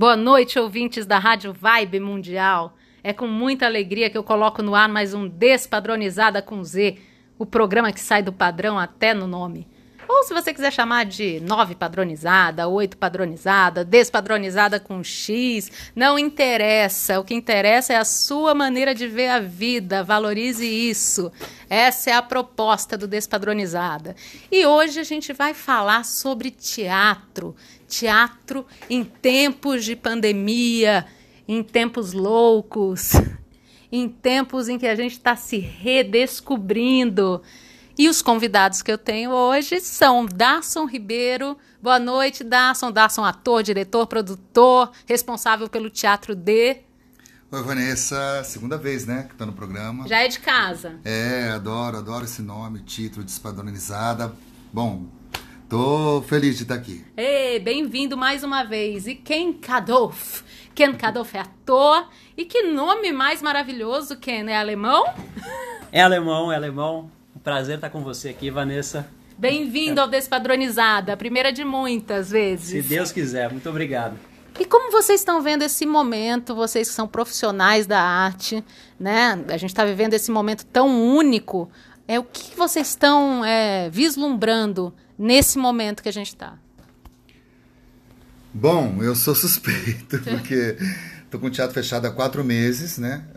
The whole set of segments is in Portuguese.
Boa noite, ouvintes da Rádio Vibe Mundial. É com muita alegria que eu coloco no ar mais um Despadronizada com Z, o programa que sai do padrão até no nome. Ou se você quiser chamar de nove padronizada, oito padronizada, despadronizada com X, não interessa. O que interessa é a sua maneira de ver a vida. Valorize isso. Essa é a proposta do Despadronizada. E hoje a gente vai falar sobre teatro teatro em tempos de pandemia, em tempos loucos, em tempos em que a gente está se redescobrindo. E os convidados que eu tenho hoje são Darson Ribeiro. Boa noite, Darson. Darson, ator, diretor, produtor, responsável pelo Teatro D. Oi, Vanessa. Segunda vez, né, que tá no programa. Já é de casa. É, adoro, adoro esse nome, título, despadronizada. Bom, Tô feliz de estar aqui. Ei, bem-vindo mais uma vez. E Ken Kadoff. Ken Kadoff é ator. E que nome mais maravilhoso, Ken. É alemão? É alemão, é alemão. Um prazer estar com você aqui, Vanessa. Bem-vindo ao Despadronizada, a primeira de muitas vezes. Se Deus quiser, muito obrigado. E como vocês estão vendo esse momento, vocês que são profissionais da arte, né? A gente está vivendo esse momento tão único. É o que vocês estão é, vislumbrando nesse momento que a gente está? Bom, eu sou suspeito, porque estou com o teatro fechado há quatro meses, né?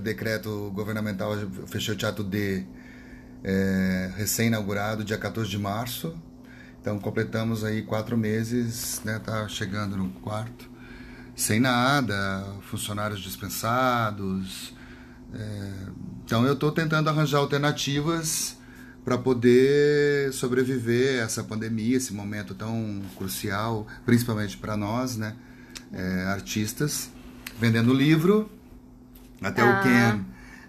Decreto governamental, fechei o teatro D é, recém-inaugurado, dia 14 de março. Então completamos aí quatro meses, né? Tá chegando no quarto, sem nada, funcionários dispensados. É, então eu estou tentando arranjar alternativas para poder sobreviver a essa pandemia, esse momento tão crucial, principalmente para nós, né, é, artistas, vendendo livro, até ah. o Ken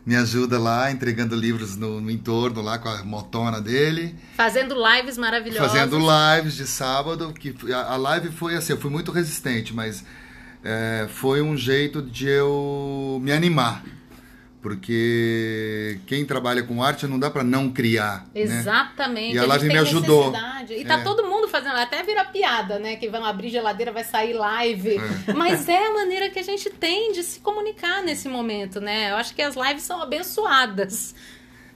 me ajuda lá, entregando livros no, no, entorno lá com a motona dele. Fazendo lives maravilhosas. Fazendo lives de sábado, que a, a live foi assim, eu fui muito resistente, mas é, foi um jeito de eu me animar porque quem trabalha com arte não dá para não criar. Né? Exatamente. Né? E a, a live me ajudou. E tá é. todo mundo fazendo, até vira piada, né? Que vão abrir geladeira, vai sair live. É. Mas é a maneira que a gente tem de se comunicar nesse momento, né? Eu acho que as lives são abençoadas.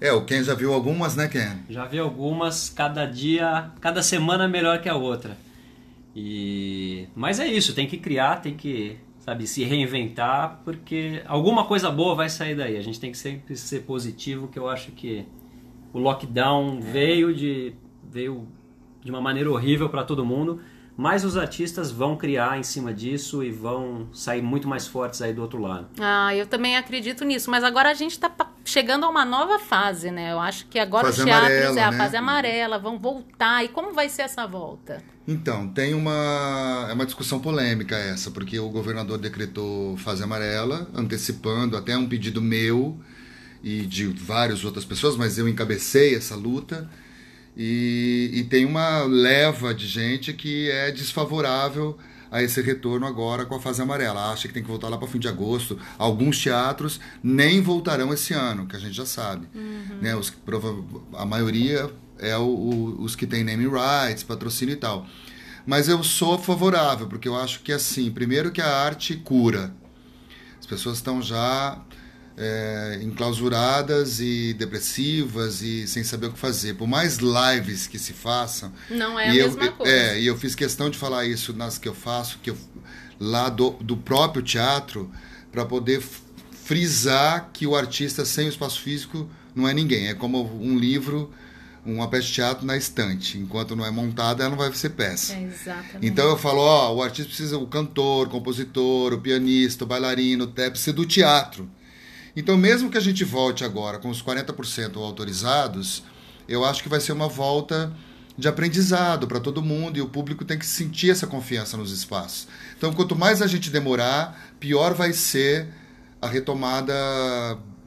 É, o Ken já viu algumas, né, Ken? Já vi algumas, cada dia, cada semana melhor que a outra. E mas é isso, tem que criar, tem que sabe, se reinventar, porque alguma coisa boa vai sair daí. A gente tem que sempre ser positivo, que eu acho que o lockdown veio de veio de uma maneira horrível para todo mundo, mas os artistas vão criar em cima disso e vão sair muito mais fortes aí do outro lado. Ah, eu também acredito nisso, mas agora a gente está chegando a uma nova fase, né? Eu acho que agora fase os teatros amarela, é a né? fase amarela, vão voltar. E como vai ser essa volta? Então, tem uma é uma discussão polêmica essa, porque o governador decretou fase amarela, antecipando até um pedido meu e de várias outras pessoas, mas eu encabecei essa luta. E, e tem uma leva de gente que é desfavorável a esse retorno agora com a fase amarela. Acha que tem que voltar lá para fim de agosto. Alguns teatros nem voltarão esse ano, que a gente já sabe. Uhum. Né? Os, a maioria é o, o, os que têm name rights, patrocínio e tal. Mas eu sou favorável, porque eu acho que assim, primeiro que a arte cura. As pessoas estão já é, enclausuradas e depressivas e sem saber o que fazer. Por mais lives que se façam. Não é a mesma eu, coisa. É, e eu fiz questão de falar isso nas que eu faço, que eu, lá do, do próprio teatro, para poder frisar que o artista sem o espaço físico não é ninguém. É como um livro uma peça de teatro na estante. Enquanto não é montada, ela não vai ser peça. É exatamente. Então eu falo, ó, o artista precisa, o cantor, o compositor, o pianista, o bailarino, o tep, precisa do teatro. Então, mesmo que a gente volte agora com os 40% autorizados, eu acho que vai ser uma volta de aprendizado para todo mundo e o público tem que sentir essa confiança nos espaços. Então, quanto mais a gente demorar, pior vai ser a retomada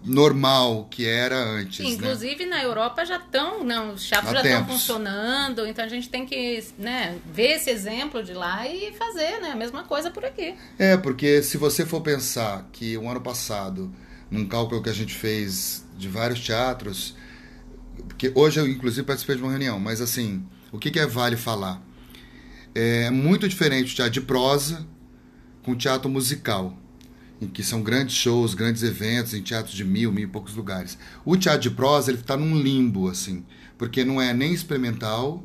normal que era antes. Né? Inclusive né? na Europa já estão, não, os teatros já estão funcionando, então a gente tem que né, ver esse exemplo de lá e fazer né, a mesma coisa por aqui. É, porque se você for pensar que o ano passado num cálculo que a gente fez de vários teatros, porque hoje eu inclusive participei de uma reunião, mas assim, o que, que é vale falar? É muito diferente o teatro de prosa, com teatro musical, em que são grandes shows, grandes eventos em teatros de mil, mil e poucos lugares. O teatro de prosa ele está num limbo assim, porque não é nem experimental,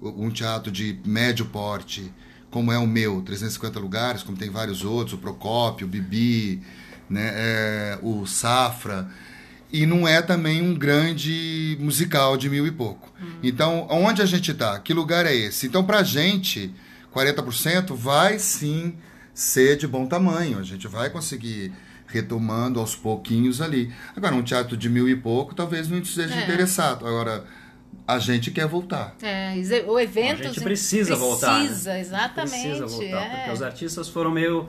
um teatro de médio porte, como é o meu, 350 lugares, como tem vários outros, o Procópio, o Bibi, né, é, o Safra, e não é também um grande musical de mil e pouco. Uhum. Então, onde a gente está? Que lugar é esse? Então, para a gente, 40% vai sim ser de bom tamanho. A gente vai conseguir retomando aos pouquinhos ali. Agora, um teatro de mil e pouco talvez não seja é. interessado. Agora, a gente quer voltar. É, o evento. A gente precisa, precisa voltar. Precisa, exatamente. Precisa voltar, é. porque os artistas foram meio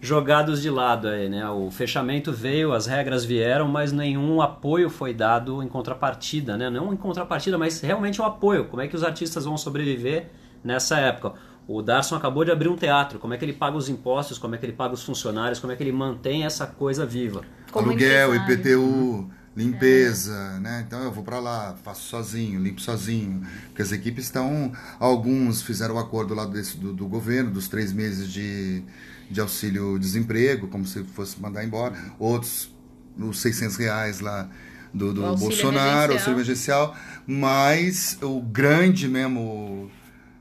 jogados de lado aí, né? O fechamento veio, as regras vieram, mas nenhum apoio foi dado em contrapartida, né? Não em contrapartida, mas realmente o um apoio. Como é que os artistas vão sobreviver nessa época? O Darson acabou de abrir um teatro. Como é que ele paga os impostos? Como é que ele paga os funcionários? Como é que ele mantém essa coisa viva? Como Aluguel, IPTU, limpeza, é. né? Então eu vou para lá, faço sozinho, limpo sozinho. Porque as equipes estão. Alguns fizeram o um acordo lá desse, do, do governo, dos três meses de de auxílio-desemprego, como se fosse mandar embora. Outros, os 600 reais lá do, do Bolsonaro, auxílio emergencial. Mas o grande mesmo,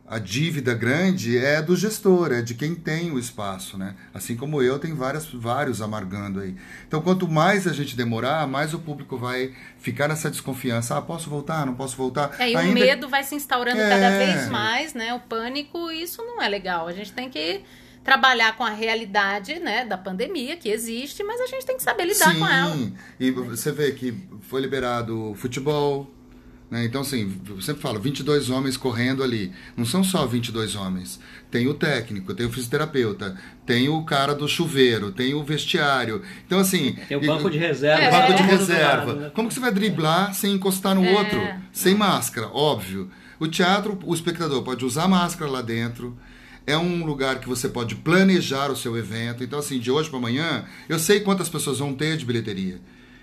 a dívida grande é do gestor, é de quem tem o espaço, né? Assim como eu, tem várias, vários amargando aí. Então, quanto mais a gente demorar, mais o público vai ficar nessa desconfiança. Ah, posso voltar? Não posso voltar? É, e Ainda... o medo vai se instaurando é... cada vez mais, né? O pânico, isso não é legal. A gente tem que trabalhar com a realidade né, da pandemia que existe, mas a gente tem que saber lidar Sim, com ela. E você vê que foi liberado futebol. Né? Então, assim, eu sempre falo, 22 homens correndo ali. Não são só 22 homens. Tem o técnico, tem o fisioterapeuta, tem o cara do chuveiro, tem o vestiário. Então, assim. Tem o banco de reserva. É, banco de reserva. Né? Como que você vai driblar sem encostar no é. outro? Sem máscara, óbvio. O teatro, o espectador pode usar máscara lá dentro é um lugar que você pode planejar o seu evento. Então, assim, de hoje para amanhã, eu sei quantas pessoas vão ter de bilheteria.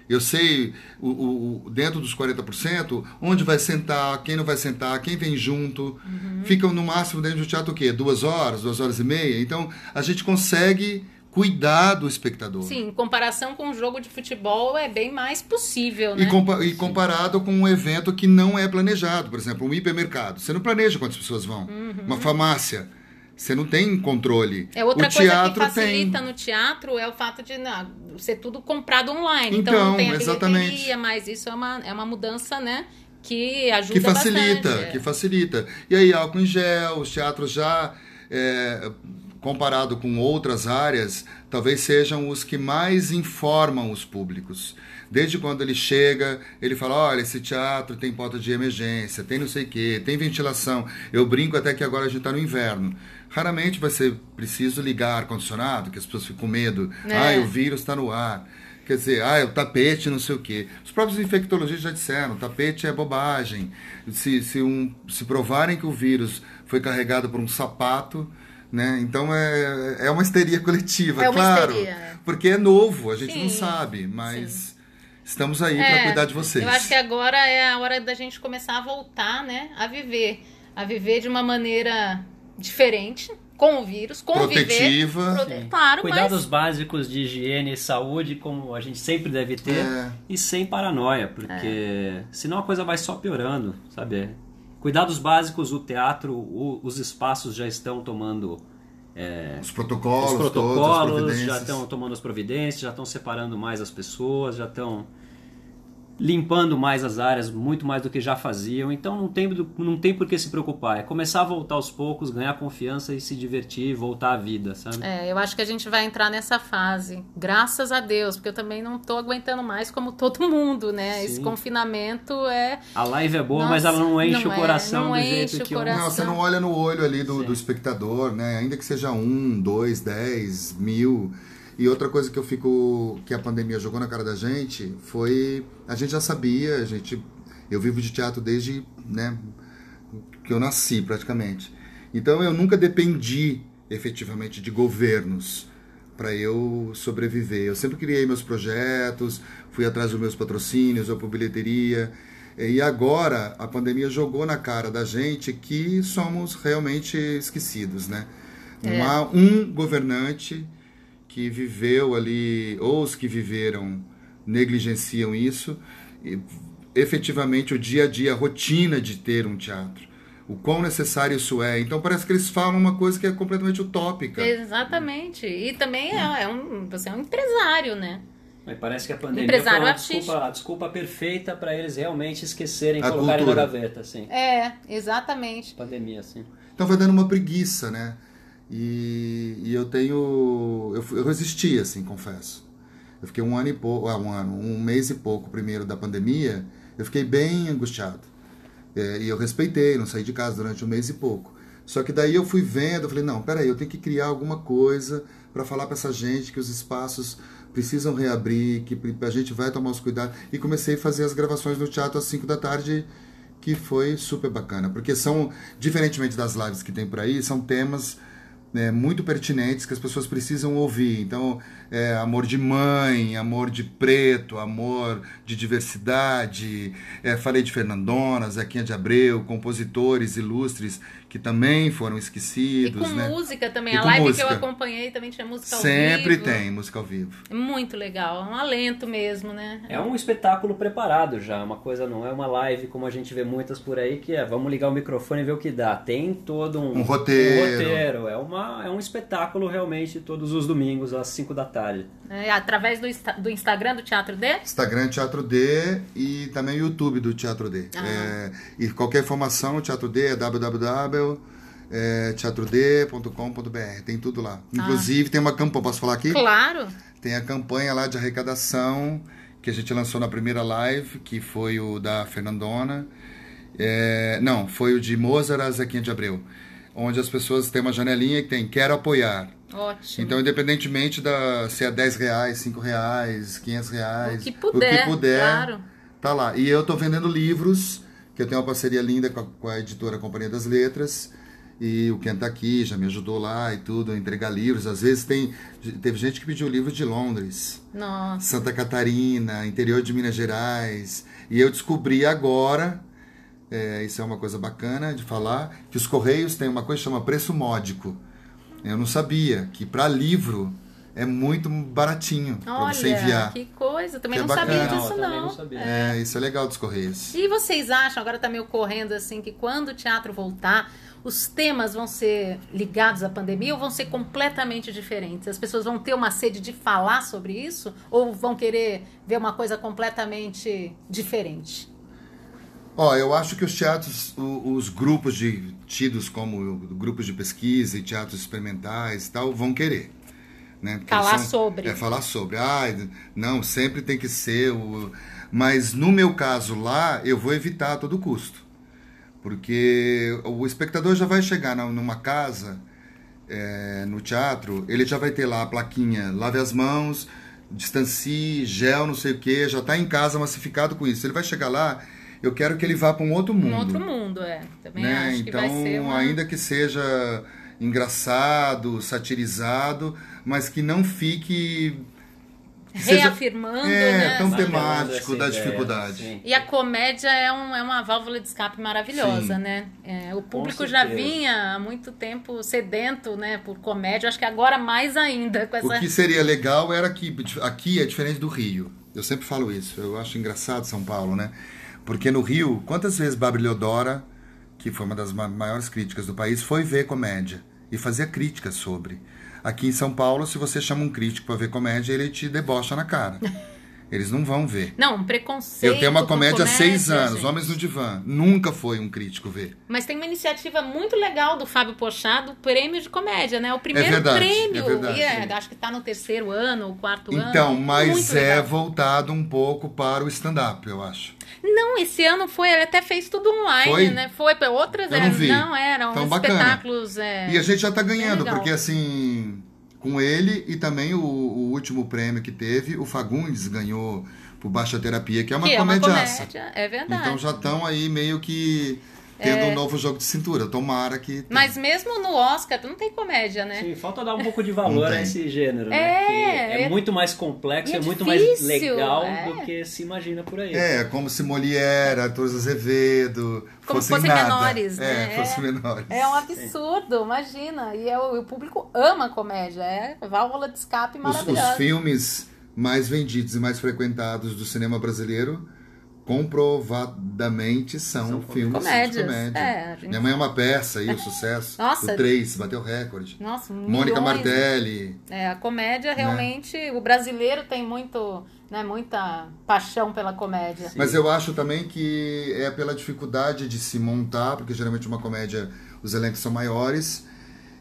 Eu sei, o, o, dentro dos 40%, onde vai sentar, quem não vai sentar, quem vem junto. Uhum. Ficam no máximo dentro do teatro o quê? Duas horas, duas horas e meia? Então, a gente consegue cuidar do espectador. Sim, em comparação com um jogo de futebol é bem mais possível, né? E, compa e comparado com um evento que não é planejado, por exemplo, um hipermercado. Você não planeja quantas pessoas vão. Uhum. Uma farmácia você não tem controle. É outra o coisa que facilita tem... no teatro é o fato de não, ser tudo comprado online. Então, então não tem a exatamente. mas isso é uma, é uma mudança, né? Que ajuda Que facilita, bastante. que facilita. E aí, álcool em gel, os teatros já, é, comparado com outras áreas, talvez sejam os que mais informam os públicos. Desde quando ele chega, ele fala: olha, esse teatro tem porta de emergência, tem não sei o quê, tem ventilação. Eu brinco até que agora a gente está no inverno. Raramente vai ser preciso ligar ar-condicionado, que as pessoas ficam com medo. É. Ah, o vírus está no ar. Quer dizer, ah, o tapete, não sei o quê. Os próprios infectologistas já disseram, tapete é bobagem. Se, se, um, se provarem que o vírus foi carregado por um sapato, né? Então é, é uma histeria coletiva, é uma claro. Histeria. É. Porque é novo, a gente Sim. não sabe, mas Sim. estamos aí é, para cuidar de vocês. Eu acho que agora é a hora da gente começar a voltar, né? A viver. A viver de uma maneira diferente com o vírus, conviver. Protetiva. Prote... Claro, Cuidados mas... básicos de higiene e saúde, como a gente sempre deve ter, é. e sem paranoia, porque é. senão a coisa vai só piorando, sabe? Cuidados básicos, o teatro, o, os espaços já estão tomando. É, os protocolos, os protocolos já estão tomando as providências, já estão separando mais as pessoas, já estão limpando mais as áreas, muito mais do que já faziam. Então não tem, não tem por que se preocupar. É começar a voltar aos poucos, ganhar confiança e se divertir, voltar à vida, sabe? É, eu acho que a gente vai entrar nessa fase. Graças a Deus, porque eu também não tô aguentando mais como todo mundo, né? Sim. Esse confinamento é. A live é boa, Nossa, mas ela não enche não o é, coração é, do jeito que coração. Não, você não olha no olho ali do, do espectador, né? Ainda que seja um, dois, dez, mil. E outra coisa que eu fico que a pandemia jogou na cara da gente foi a gente já sabia, a gente eu vivo de teatro desde, né, que eu nasci praticamente. Então eu nunca dependi efetivamente de governos para eu sobreviver. Eu sempre criei meus projetos, fui atrás dos meus patrocínios, ou por bilheteria. E agora a pandemia jogou na cara da gente que somos realmente esquecidos, né? Não É. há um governante que viveu ali, ou os que viveram negligenciam isso. E, efetivamente, o dia a dia, a rotina de ter um teatro. O quão necessário isso é. Então parece que eles falam uma coisa que é completamente utópica. Exatamente. E também é, é um, você é um empresário, né? Mas parece que a pandemia Empresário foi uma desculpa, a desculpa perfeita para eles realmente esquecerem, A colocarem cultura. na gaveta, assim. É, exatamente. Pandemia, assim. Então vai dando uma preguiça, né? E, e eu tenho. Eu, eu resisti, assim, confesso. Eu fiquei um ano e pouco, ah, um ano, um mês e pouco primeiro da pandemia, eu fiquei bem angustiado. É, e eu respeitei, não saí de casa durante um mês e pouco. Só que daí eu fui vendo, eu falei, não, peraí, eu tenho que criar alguma coisa para falar para essa gente que os espaços precisam reabrir, que a gente vai tomar os cuidados. E comecei a fazer as gravações no teatro às 5 da tarde, que foi super bacana. Porque são, diferentemente das lives que tem por aí, são temas né, muito pertinentes que as pessoas precisam ouvir. Então, é, amor de mãe, amor de preto, amor de diversidade. É, falei de Fernandona, Zequinha de Abreu, compositores ilustres que também foram E esquecidos. com né? música também. E a live música. que eu acompanhei também tinha música ao Sempre vivo. tem música ao vivo. É Muito legal. É um alento mesmo, né? É um espetáculo preparado já, uma coisa não é uma live como a gente vê muitas por aí que é vamos ligar o microfone e ver o que dá. Tem todo um, Um roteiro. um roteiro. É, uma, é um espetáculo realmente todos os domingos às 5 da tarde. É, através do, do Instagram do Teatro D? Instagram Teatro D e também o YouTube do Teatro D. Ah. É, e qualquer informação, o Teatro D é www. É, teatrodê.com.br, tem tudo lá. Inclusive, tem uma campanha, posso falar aqui? Claro. Tem a campanha lá de arrecadação que a gente lançou na primeira live, que foi o da Fernandona. É, não, foi o de Mozart a Zequinha de Abreu. Onde as pessoas têm uma janelinha que tem quero apoiar. Ótimo. Então, independentemente da se é 10 reais, 5 reais, 500 reais, O que puder, claro. tá lá. E eu tô vendendo livros, que eu tenho uma parceria linda com a, com a editora Companhia das Letras. E o Ken tá aqui, já me ajudou lá e tudo, a entregar livros. Às vezes tem. Teve gente que pediu livro de Londres, Nossa. Santa Catarina, interior de Minas Gerais. E eu descobri agora, é, isso é uma coisa bacana de falar, que os Correios têm uma coisa que chama preço módico. Eu não sabia que para livro é muito baratinho para você Olha, enviar. que coisa. Também Que não é sabia disso, Não, eu também não. não sabia. É, isso é legal dos Correios. E vocês acham, agora tá meio correndo assim, que quando o teatro voltar, os temas vão ser ligados à pandemia ou vão ser completamente diferentes? As pessoas vão ter uma sede de falar sobre isso ou vão querer ver uma coisa completamente diferente? Ó, eu acho que os teatros, os grupos de tidos como grupos de pesquisa e teatros experimentais e tal, vão querer. Né? Porque Falar são- sobre. É, falar sobre. Ah, não, sempre tem que ser o... Mas no meu caso lá, eu vou evitar a todo custo. Porque o espectador já vai chegar numa casa, é, no teatro, ele já vai ter lá a plaquinha, lave as mãos, distancie, gel, não sei o que, já está em casa massificado com isso. Ele vai chegar lá, eu quero que ele vá para um outro mundo Um outro mundo, é. Também né? acho que Então, vai ser uma... ainda que seja engraçado, satirizado, mas que não fique reafirmando, é, né? tão temático da ideia, dificuldade. sim. E a comédia é, um- é uma válvula de escape maravilhosa, Sim. né? É, o público já vinha há muito tempo sedento, né, por comédia. Acho que agora mais ainda com essa. O que seria legal era que aqui é diferente do Rio. Eu sempre falo isso. Eu acho engraçado São Paulo, né? Porque no Rio, quantas vezes Bárbara Leodora, que foi uma das ma- maiores críticas do país, foi ver comédia e fazia críticas sobre. Aqui em São Paulo, se você chama um crítico para ver comédia, ele te debocha na cara. Eles não vão ver. Não, um preconceito. Eu tenho uma com comédia há seis anos, gente. Homens no Divã. Nunca foi um crítico ver. Mas tem uma iniciativa muito legal do Fábio Pochá do prêmio de comédia, né? O primeiro verdade, prêmio. é verdade, E é, acho que tá no terceiro ano, o quarto ano. Então, mas é voltado um pouco para o stand-up, eu acho. Não, esse ano foi, ele até fez tudo online, Foi? né? Foi para outras, Eu não vi. não eram Então, espetáculos. é, E a gente já tá bem ganhando, porque assim, com ele e também o, o último prêmio que teve, o Fagundes ganhou por Baixa Terapia, que é uma que é uma comédia, é verdade. então já estão aí meio que tendo um novo jogo de cintura. Tomara que. tenha. Mas mesmo no Oscar não tem comédia, né? Sim, falta dar um pouco de valor a esse gênero, É, né? Que é, é- muito mais complexo, é, é muito mais legal é. do que se imagina por aí. É, como se Molière, Arthur Azevedo Como se fossem fossem nada. menores, né? É, fossem menores. É um absurdo, imagina. E é o, o público ama comédia, é válvula de escape Os, maravilhosa. os filmes mais vendidos e mais frequentados do cinema brasileiro comprovadamente são, São filmes comédias. de comédia. É, gente- Minha mãe é uma peça aí, o sucesso. Nossa. O 3 bateu recorde. Nossa, Mônica. Martelli. É, a comédia Né? realmente, o brasileiro tem muito, né, muita paixão pela comédia. Mas eu acho também que é pela dificuldade de se montar, porque geralmente uma comédia os elencos são maiores.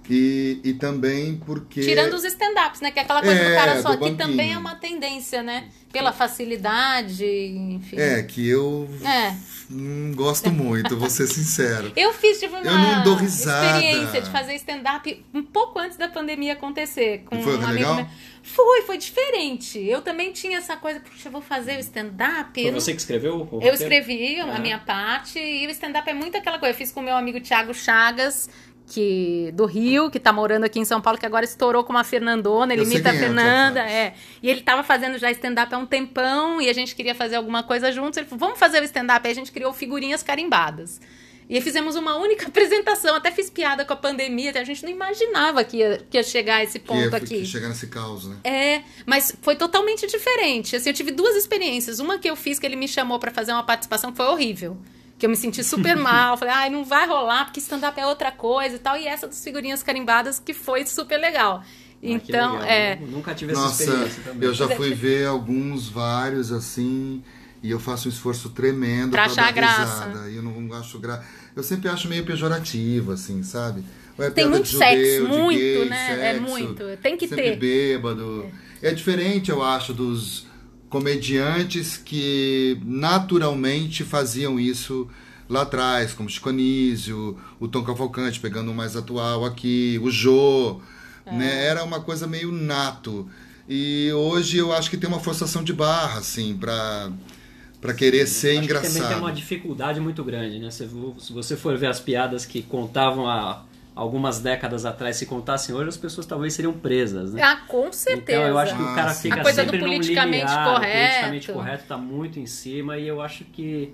E, e também porque. Tirando os stand-ups, né? Que é aquela coisa É, do cara só, do que também é uma tendência, né? Pela facilidade, enfim. É, que eu É. não gosto muito, vou ser sincero. Eu fiz, tive uma Eu não dou risada. experiência de fazer stand-up um pouco antes da pandemia acontecer. Com foi um amigo legal? meu. Foi, foi diferente. Eu também tinha essa coisa, puxa, eu vou fazer o stand-up. Foi você que escreveu o Eu escrevi a Ah. minha parte e o stand-up é muito aquela coisa. Eu fiz com o meu amigo Thiago Chagas, que do Rio, que tá morando aqui em São Paulo, que agora estourou com uma Fernandona, ele imita a é Fernanda, é. E ele tava fazendo já stand-up há um tempão e a gente queria fazer alguma coisa juntos. Ele falou, vamos fazer o stand-up. Aí a gente criou figurinhas carimbadas. E fizemos uma única apresentação, até fiz piada com a pandemia, a gente não imaginava que ia, que ia chegar a esse Que, ponto é- aqui. que chega nesse caos, né? É, mas foi totalmente diferente. Assim, eu tive duas experiências. Uma que eu fiz que ele me chamou pra fazer uma participação que foi horrível. Que eu me senti super mal. Falei, ai, não vai rolar, porque stand-up é outra coisa e tal. E essa das figurinhas carimbadas que foi super legal. Ah, Então, legal. é. Eu Nunca tive essa Nossa, experiência também. eu já é fui ver alguns, vários assim, e eu faço um esforço tremendo Pra pra, achar dar graça. risada. E eu não acho gra... Eu sempre acho meio pejorativo, assim, sabe? É Tem muito de judeu, sexo, de muito, gay, né? É sexo, muito. Tem que sempre ter. bêbado. É. diferente, eu acho, dos comediantes que naturalmente faziam isso lá atrás, como Chico Anísio, o Tom Cavalcante, pegando o mais atual aqui, o Jô, É. né? Era uma coisa meio nato. E hoje eu acho que tem uma forçação de barra, assim, pra, pra querer ser Acho que também tem engraçado. uma dificuldade muito grande, né? Se vo- se você for ver as piadas que contavam há algumas décadas atrás, se contassem hoje, as pessoas talvez seriam presas, né? Ah, com certeza. Então eu acho que o cara Ah, fica A coisa do sempre num politicamente limiar, o correto. politicamente correto tá muito em cima e eu acho que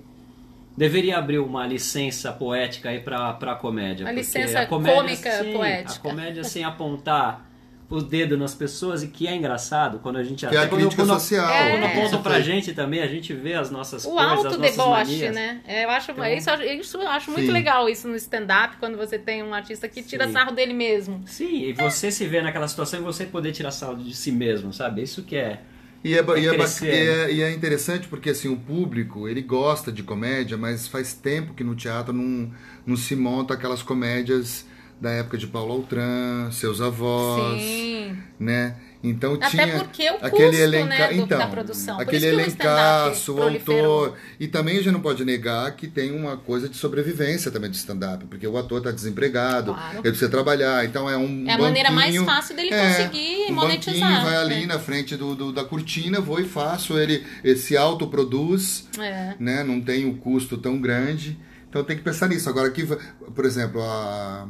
deveria abrir uma licença poética aí pra, pra comédia. Uma porque licença a comédia, cômica sim, poética. A comédia sem apontar o dedo nas pessoas e que é engraçado quando a gente Que é a até quando- crítica quando, social. É. quando né? apontam Isso pra foi- gente também, a gente vê as nossas O coisas, alto as nossas deboche, manias. né? É, Eu acho, Então- isso, isso eu acho muito legal isso no stand-up, quando você tem um artista que tira Sim. sarro dele mesmo. Sim, e você se vê naquela situação e você poder tirar sarro de si mesmo, sabe? Isso que é. E é, É e, é e é- e é interessante porque assim, o público ele gosta de comédia, mas faz tempo que no teatro não, não se monta aquelas comédias da época de Paulo Altran, seus avós, Sim. né? Então Até tinha porque o aquele custo, elenca... né, do- então, da produção. Aquele que o elencaço, o autor. E também a gente não pode negar que tem uma coisa de sobrevivência também do stand-up, porque o ator está desempregado, Claro. ele precisa trabalhar, então é um É a maneira mais banquinho- fácil dele é, conseguir um monetizar, banquinho vai ali né? na frente do, do- da cortina, vou e faço, ele, ele se autoproduz, É. né? Não tem um custo tão grande. Então tem que pensar nisso. Agora aqui, por exemplo, a...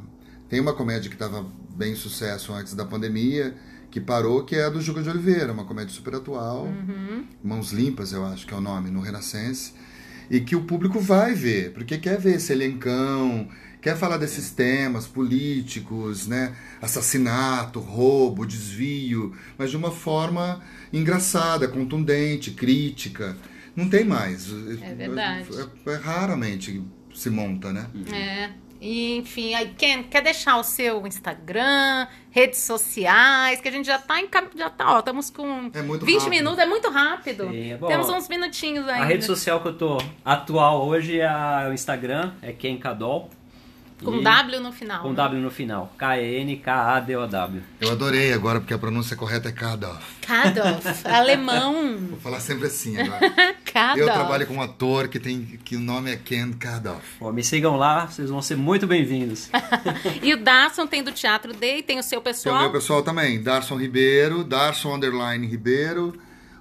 tem uma comédia que estava bem sucesso antes da pandemia, que parou, que é a do Juca de Oliveira, uma comédia super atual, Uhum. Mãos Limpas, eu acho que é o nome, no Renascense, e que o público vai ver, porque quer ver esse elencão, quer falar desses temas políticos, né? Assassinato, roubo, desvio, mas de uma forma engraçada, contundente, crítica. Não tem mais. É verdade. É, é raramente se monta, né? É. E, enfim, aí, Ken, quer deixar o seu Instagram, redes sociais, que a gente já tá em já tá, ó, estamos com É muito 20 rápido. minutos, é muito rápido. Sim, é bom. Temos uns minutinhos ainda. A rede social que eu tô atual hoje é a- o Instagram, é Ken Cadol. Com E- W no final. Com né? W no final. K-E-N-K-A-D-O-W. Eu adorei agora, porque a pronúncia correta é Kadoff. Kadoff, alemão. Vou falar sempre assim agora. Kadoff. Eu trabalho com um ator que, tem, que o nome é Ken Kadoff. Me sigam lá, vocês vão ser muito bem-vindos. E o Darson tem do Teatro Day, tem o seu Tem pessoal. o meu pessoal também, Darson Ribeiro, Darson Underline Ribeiro.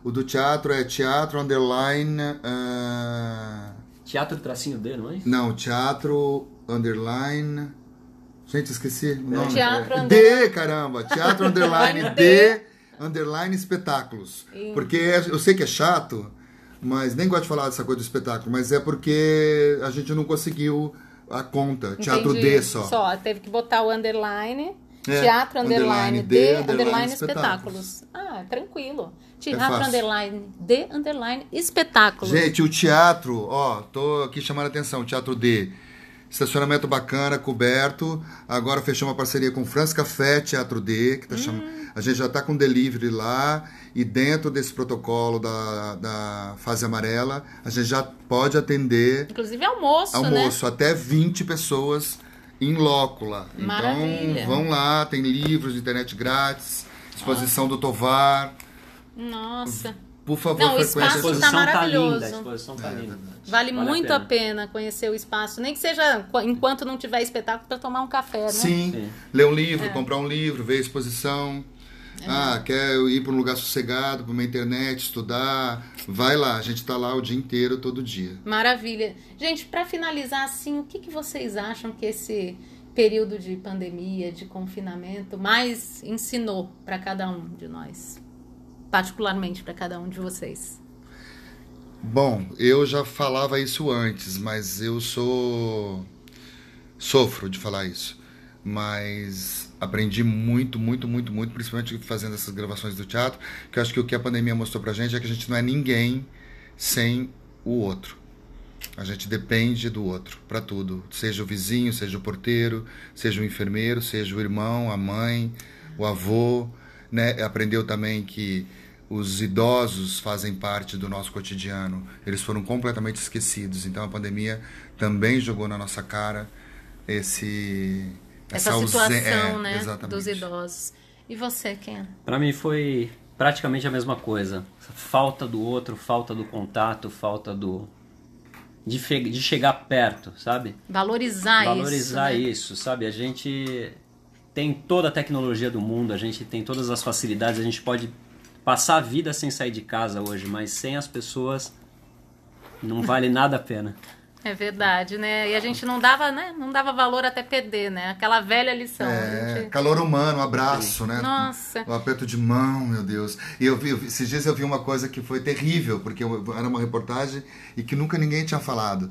O do teatro é Teatro Underline. ah, Teatro tracinho D, não é isso? Não, teatro underline. Gente, esqueci o nome. Teatro D, caramba! Teatro underline D, underline espetáculos. Porque eu sei que é chato, mas nem gosto de falar dessa coisa do espetáculo, mas é porque a gente não conseguiu a conta. Teatro Entendi. D só. Só, teve que botar o underline. É, Teatro underline underline, D, D, underline underline, espetáculos. espetáculos. Ah, tranquilo. É Teatro fácil. underline D underline espetáculos. Gente, o teatro, ó, tô aqui chamando a atenção, Teatro D. Estacionamento bacana, coberto. Agora fechou uma parceria com Franz Café, Teatro D, que tá chamando. A gente já tá com delivery lá. E dentro desse protocolo da, da fase amarela, a gente já pode atender Inclusive almoço, né? almoço até 20 pessoas em loco lá. Maravilha. Então, vão lá, tem livros de internet grátis, exposição do Tovar. Nossa. Por favor, Não, o A espaço esse- tá exposição tá, maravilhoso. linda, a exposição tá linda. Vale, Vale a muito pena. a pena conhecer o espaço, nem que seja qu- enquanto não tiver espetáculo para tomar um café, né? Sim, Sim. ler um livro, É. comprar um livro, ver a exposição. Ah, quer ir para um lugar sossegado, para uma internet, estudar? Vai lá, a gente está lá o dia inteiro, todo dia. Maravilha. Gente, para finalizar assim, o que, que vocês acham que esse período de pandemia, de confinamento, mais ensinou para cada um de nós? Particularmente para cada um de vocês. Bom, eu já falava isso antes, mas eu sou. sofro de falar isso. Mas aprendi muito, muito, muito, muito, principalmente fazendo essas gravações do teatro, que eu acho que o que a pandemia mostrou pra gente é que a gente não é ninguém sem o outro. A gente depende do outro para tudo, seja o vizinho, seja o porteiro, seja o enfermeiro, seja o irmão, a mãe, o avô, né? Aprendeu também que os idosos fazem parte do nosso cotidiano. Eles foram completamente esquecidos. Então a pandemia também jogou na nossa cara esse Essa, ausen- situação, é, né, exatamente. dos idosos. E você, Ken? Pra mim foi praticamente a mesma coisa. Falta do outro, falta do contato, falta do de, fe- de chegar perto, sabe? Valorizar, Valorizar isso. né? isso, sabe? A gente tem toda a tecnologia do mundo, a gente tem todas as facilidades, a gente pode passar a vida sem sair de casa hoje, mas sem as pessoas não vale nada a pena. É verdade, né? E a gente não dava, né? Não dava valor até perder, né? Aquela velha lição. É, gente- calor humano, um abraço, né? Nossa. O aperto de mão, meu Deus. E eu vi, eu vi- esses dias eu vi uma coisa que foi terrível, porque eu- era uma reportagem e que nunca ninguém tinha falado.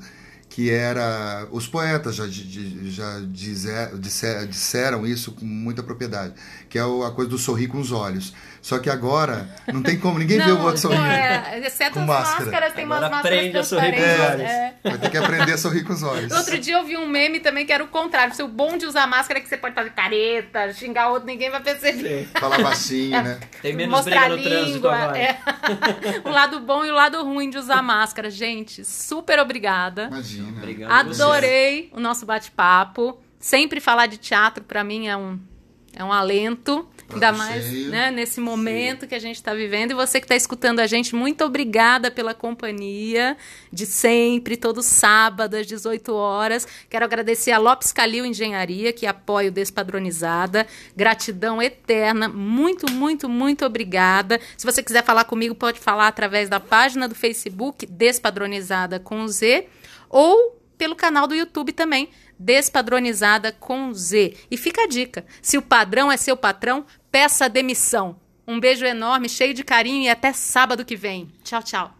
Que era. Os poetas já, já dizer, disser- disseram isso com muita propriedade. Que é a coisa do sorrir com os olhos. Só que agora não tem como, ninguém vê o outro sorrindo. é, exceto Com as máscara. máscaras, tem umas Agora máscaras aprende a sorrir com os transparentes, olhos. é. Vai ter que aprender a sorrir com os olhos. Outro dia eu vi um meme também que era o contrário. Se o bom de usar máscara é que você pode fazer careta, xingar outro, ninguém vai perceber. Falar baixinho, né? Tem menos Mostrar briga no a trânsito língua. agora. é. o lado bom e o lado ruim de usar máscara. Gente, super obrigada. Imagina. Obrigado a você. Adorei o nosso bate-papo. Sempre falar de teatro pra mim é um, é um alento. Prato Ainda mais né, nesse momento que a gente está vivendo. E você que está escutando a gente, muito obrigada pela companhia de sempre, todo sábado às 18 horas. Quero agradecer a Lopes Calil Engenharia, que apoia o Despadronizada. Gratidão eterna. Muito, muito, muito obrigada. Se você quiser falar comigo, pode falar através da página do Facebook Despadronizada com Z ou pelo canal do YouTube também, Despadronizada com Z. E fica a dica: se o padrão é seu patrão, peça demissão. Um beijo enorme, cheio de carinho e até sábado que vem. Tchau, tchau.